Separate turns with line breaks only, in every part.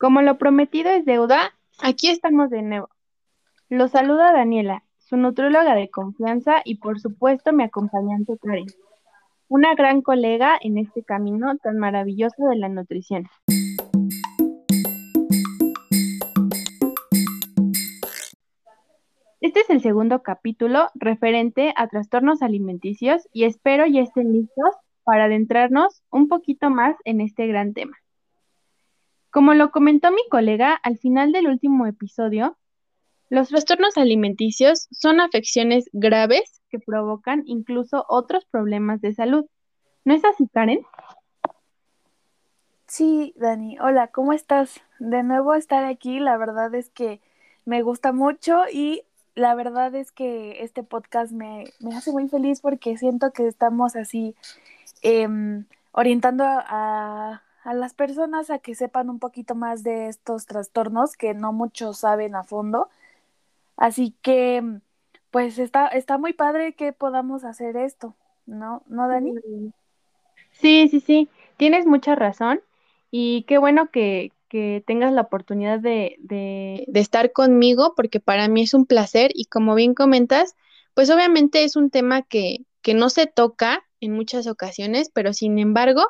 Como lo prometido es deuda, aquí estamos de nuevo. Lo saluda Daniela, su nutróloga de confianza y por supuesto mi acompañante Karen, una gran colega en este camino tan maravilloso de la nutrición. Este es el segundo capítulo referente a trastornos alimenticios y espero ya estén listos para adentrarnos un poquito más en este gran tema. Como lo comentó mi colega al final del último episodio, los trastornos alimenticios son afecciones graves que provocan incluso otros problemas de salud. ¿No es así, Karen?
Sí, Dani. Hola, ¿cómo estás? De nuevo estar aquí, la verdad es que me gusta mucho y la verdad es que este podcast me, hace muy feliz porque siento que estamos así em, orientando a, a las personas a que sepan un poquito más de estos trastornos que no muchos saben a fondo. Así que, pues está, está muy padre que podamos hacer esto, ¿no? ¿No, Dani?
Sí, sí, sí, tienes mucha razón y qué bueno que, que tengas la oportunidad de, de, de estar conmigo porque para mí es un placer y como bien comentas, pues obviamente es un tema que, que no se toca en muchas ocasiones, pero sin embargo,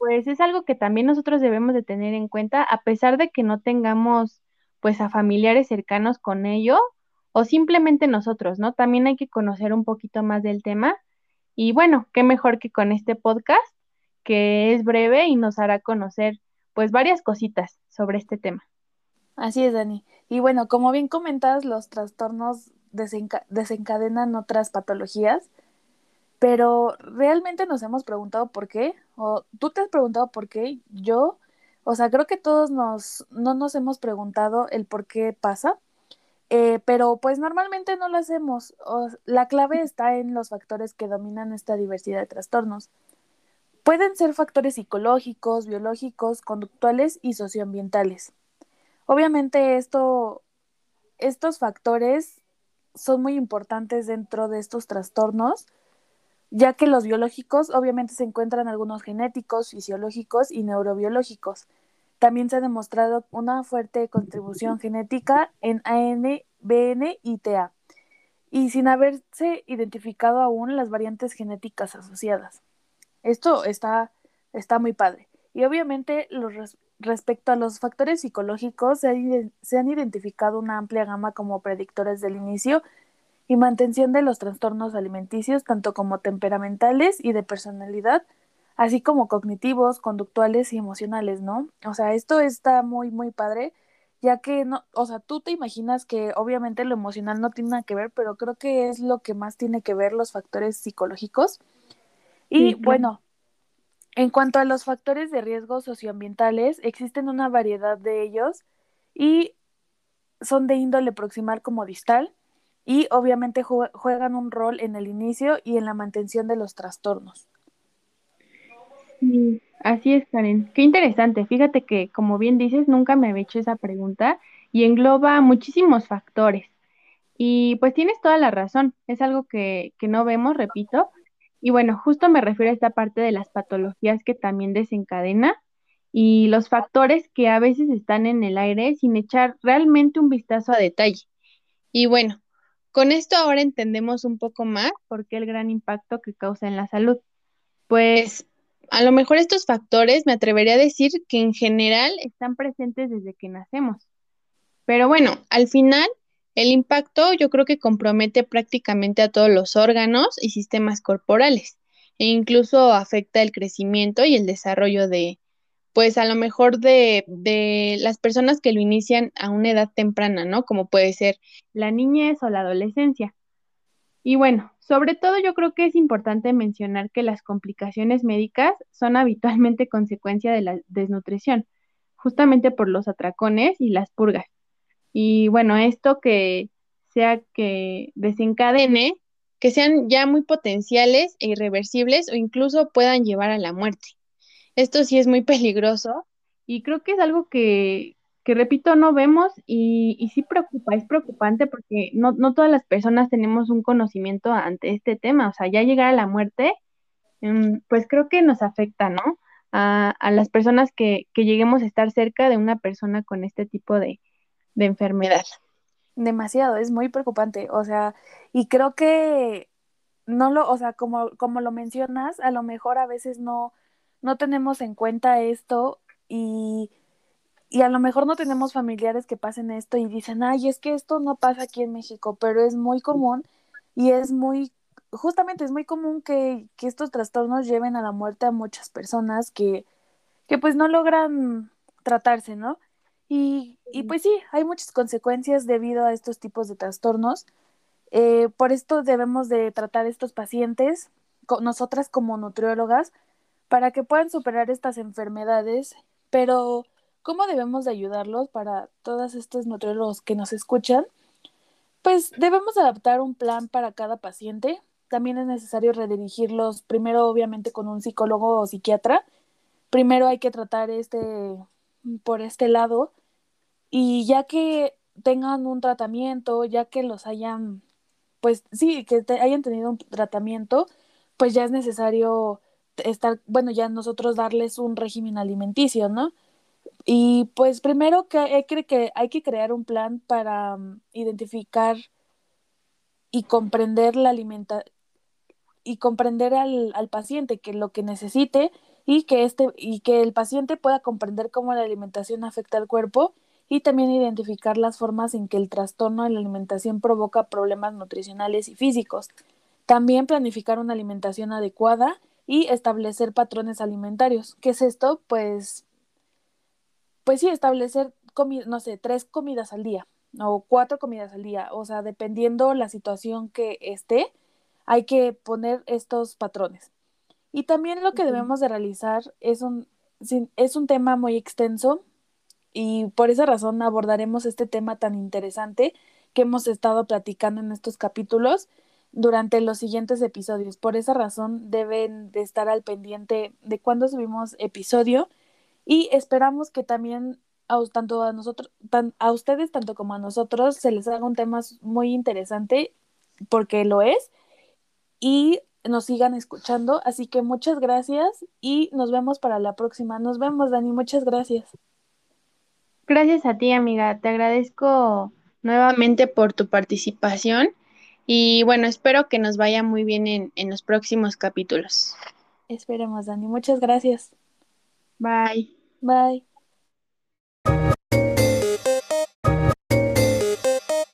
pues es algo que también nosotros debemos de tener en cuenta, a pesar de que no tengamos pues a familiares cercanos con ello o simplemente nosotros, ¿no? También hay que conocer un poquito más del tema y bueno, qué mejor que con este podcast que es breve y nos hará conocer pues varias cositas sobre este tema.
Así es, Dani. Y bueno, como bien comentas, los trastornos desencadenan otras patologías pero realmente nos hemos preguntado por qué, o tú te has preguntado por qué, yo, o sea, creo que todos nos, no nos hemos preguntado el por qué pasa, eh, pero pues normalmente no lo hacemos. la clave está en los factores que dominan esta diversidad de trastornos. Pueden ser factores psicológicos, biológicos, conductuales y socioambientales. Obviamente esto, estos factores son muy importantes dentro de estos trastornos, ya que los biológicos obviamente se encuentran algunos genéticos, fisiológicos y neurobiológicos. También se ha demostrado una fuerte contribución genética en AN, BN y TA, y sin haberse identificado aún las variantes genéticas asociadas. Esto está, está muy padre. Y obviamente los, respecto a los factores psicológicos se, se han identificado una amplia gama como predictores del inicio y mantención de los trastornos alimenticios, tanto como temperamentales y de personalidad, así como cognitivos, conductuales y emocionales, ¿no? O sea, esto está muy, muy padre, ya que, no, o sea, tú te imaginas que obviamente lo emocional no tiene nada que ver, pero creo que es lo que más tiene que ver los factores psicológicos. Y bueno, en cuanto a los factores de riesgo socioambientales, existen una variedad de ellos y son de índole proximal como distal, y obviamente juegan un rol en el inicio y en la mantención de los trastornos.
así es, Karen. Qué interesante. Fíjate que, como bien dices, nunca me había hecho esa pregunta y engloba muchísimos factores. Y pues tienes toda la razón. Es algo que, que no vemos, repito. Y bueno, justo me refiero a esta parte de las patologías que también desencadena y los factores que a veces están en el aire sin echar realmente un vistazo a detalle. Y bueno, con esto ahora entendemos un poco más por qué el gran impacto que causa en la salud. Pues a lo mejor estos factores me atrevería a decir que en general están presentes desde que nacemos. Pero bueno, al final el impacto yo creo que compromete prácticamente a todos los órganos y sistemas corporales e incluso afecta el crecimiento y el desarrollo de, pues a lo mejor de, de, las personas que lo inician a una edad temprana, ¿no? Como puede ser la niñez o la adolescencia. Y bueno, sobre todo yo creo que es importante mencionar que las complicaciones médicas son habitualmente consecuencia de la desnutrición, justamente por los atracones y las purgas. Y bueno, esto que sea que desencadene, que sean ya muy potenciales e irreversibles o incluso puedan llevar a la muerte. Esto sí es muy peligroso y creo que es algo que, que repito, no vemos y, y sí preocupa, es preocupante porque no, no todas las personas tenemos un conocimiento ante este tema, o sea, ya llegar a la muerte, em, pues creo que nos afecta, ¿no? a, a las personas que, que lleguemos a estar cerca de una persona con este tipo de, de enfermedad.
Demasiado, es muy preocupante, o sea, y creo que no lo, o sea, como, como lo mencionas, a lo mejor a veces no, no tenemos en cuenta esto y, y a lo mejor no tenemos familiares que pasen esto y dicen, ay, es que esto no pasa aquí en México, pero es muy común y es muy, justamente es muy común que, que estos trastornos lleven a la muerte a muchas personas que, que pues no logran tratarse, ¿no? Y, y pues sí, hay muchas consecuencias debido a estos tipos de trastornos. Eh, por esto debemos de tratar a estos pacientes, nosotras como nutriólogas, para que puedan superar estas enfermedades, pero ¿cómo debemos de ayudarlos para todos estos nutriólogos que nos escuchan? Pues debemos adaptar un plan para cada paciente. También es necesario redirigirlos primero obviamente con un psicólogo o psiquiatra. Primero hay que tratar este por este lado y ya que tengan un tratamiento, ya que los hayan, pues sí, que hayan tenido un tratamiento, pues ya es necesario estar, bueno, ya nosotros darles un régimen alimenticio, ¿no? Y pues primero que hay que, hay que crear un plan para um, identificar y comprender la alimenta y comprender al, al paciente que lo que necesite y que este y que el paciente pueda comprender cómo la alimentación afecta al cuerpo y también identificar las formas en que el trastorno de la alimentación provoca problemas nutricionales y físicos. También planificar una alimentación adecuada y establecer patrones alimentarios. ¿Qué es esto? Pues, pues sí, establecer, no sé, tres comidas al día o cuatro comidas al día. O sea, dependiendo la situación que esté, hay que poner estos patrones. Y también lo que debemos de realizar es un, es un tema muy extenso y por esa razón abordaremos este tema tan interesante que hemos estado platicando en estos capítulos durante los siguientes episodios. Por esa razón deben de estar al pendiente de cuándo subimos episodio y esperamos que también a, tanto a nosotros, a ustedes tanto como a nosotros se les haga un tema muy interesante porque lo es y nos sigan escuchando. Así que muchas gracias y nos vemos para la próxima. Nos vemos, Dani. Muchas gracias.
Gracias a ti, amiga. Te agradezco nuevamente por tu participación y bueno, espero que nos vaya muy bien en, en los próximos capítulos.
Esperemos, Dani. Muchas gracias.
Bye.
Bye.